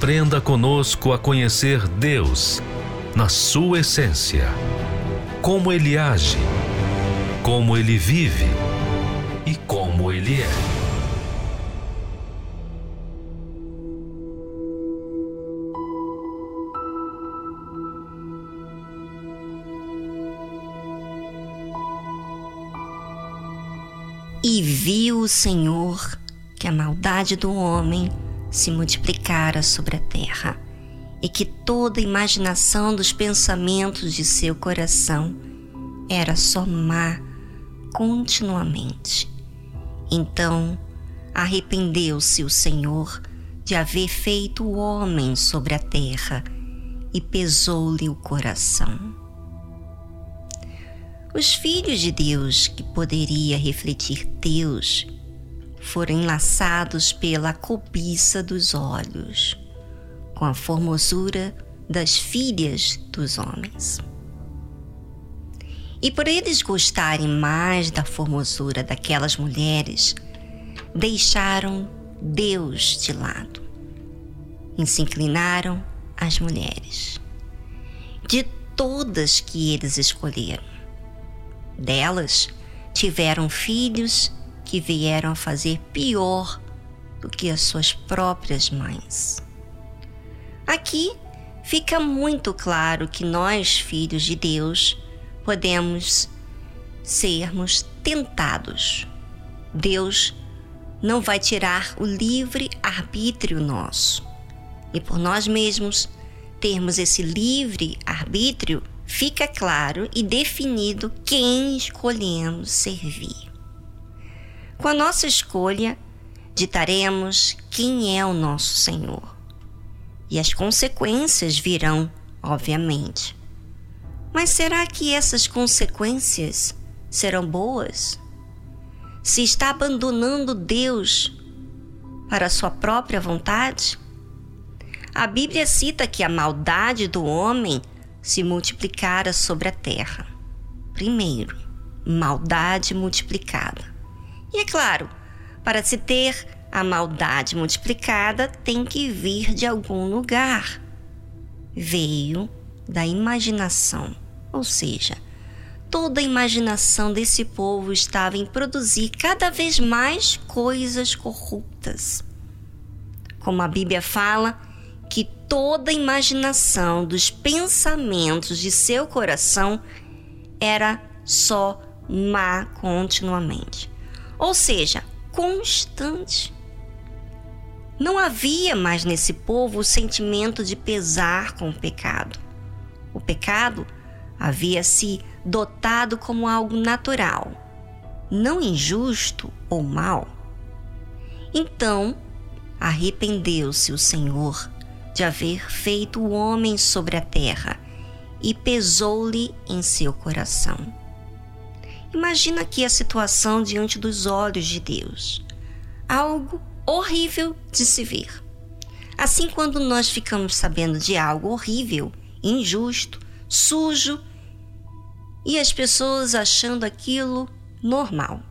Aprenda conosco a conhecer Deus na sua essência, como Ele age, como Ele vive e como Ele é. E viu o Senhor que a maldade do homem se multiplicara sobre a terra, e que toda imaginação dos pensamentos de seu coração era só má continuamente. Então arrependeu-se o Senhor de haver feito o homem sobre a terra e pesou-lhe o coração. Os filhos de Deus que poderia refletir Deus foram enlaçados pela cobiça dos olhos, com a formosura das filhas dos homens. E por eles gostarem mais da formosura daquelas mulheres, deixaram Deus de lado e se inclinaram às mulheres. De todas que eles escolheram, delas tiveram filhos que vieram a fazer pior do que as suas próprias mães. Aqui fica muito claro que nós, filhos de Deus, podemos sermos tentados. Deus não vai tirar o livre arbítrio nosso. E por nós mesmos termos esse livre arbítrio, fica claro e definido quem escolhemos servir. Com a nossa escolha, ditaremos quem é o nosso Senhor. E as consequências virão, obviamente. Mas será que essas consequências serão boas? Se está abandonando Deus para sua própria vontade? A Bíblia cita que a maldade do homem se multiplicara sobre a terra. Primeiro, maldade multiplicada. E é claro, para se ter a maldade multiplicada, tem que vir de algum lugar. Veio da imaginação, ou seja, toda a imaginação desse povo estava em produzir cada vez mais coisas corruptas. Como a Bíblia fala, que toda a imaginação dos pensamentos de seu coração era só má continuamente. Ou seja, constante. Não havia mais nesse povo o sentimento de pesar com o pecado o pecado havia se dotado como algo natural, não injusto ou mal. Então, arrependeu-se o Senhor de haver feito o homem sobre a terra e pesou-lhe em seu coração. Imagina aqui a situação diante dos olhos de Deus. Algo horrível de se ver. Assim, quando nós ficamos sabendo de algo horrível, injusto, sujo e as pessoas achando aquilo normal.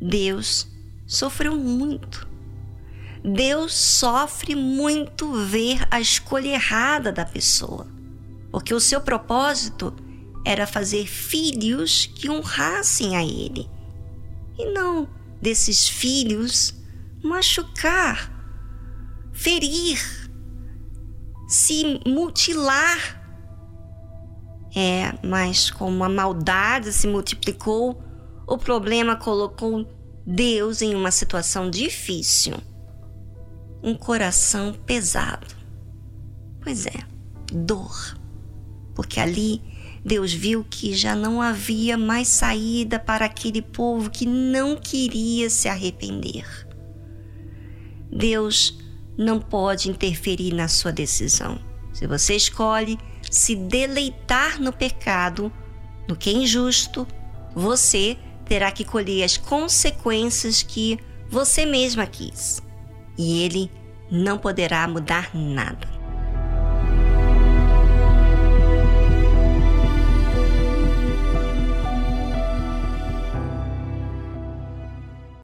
Deus sofreu muito. Deus sofre muito ver a escolha errada da pessoa, porque o seu propósito era fazer filhos que honrassem a ele, e não desses filhos machucar, ferir, se mutilar. É, mas como a maldade se multiplicou, o problema colocou Deus em uma situação difícil, um coração pesado. Pois é, dor, porque ali Deus viu que já não havia mais saída para aquele povo que não queria se arrepender. Deus não pode interferir na sua decisão. Se você escolhe se deleitar no pecado, no que é injusto, você terá que colher as consequências que você mesma quis. E ele não poderá mudar nada.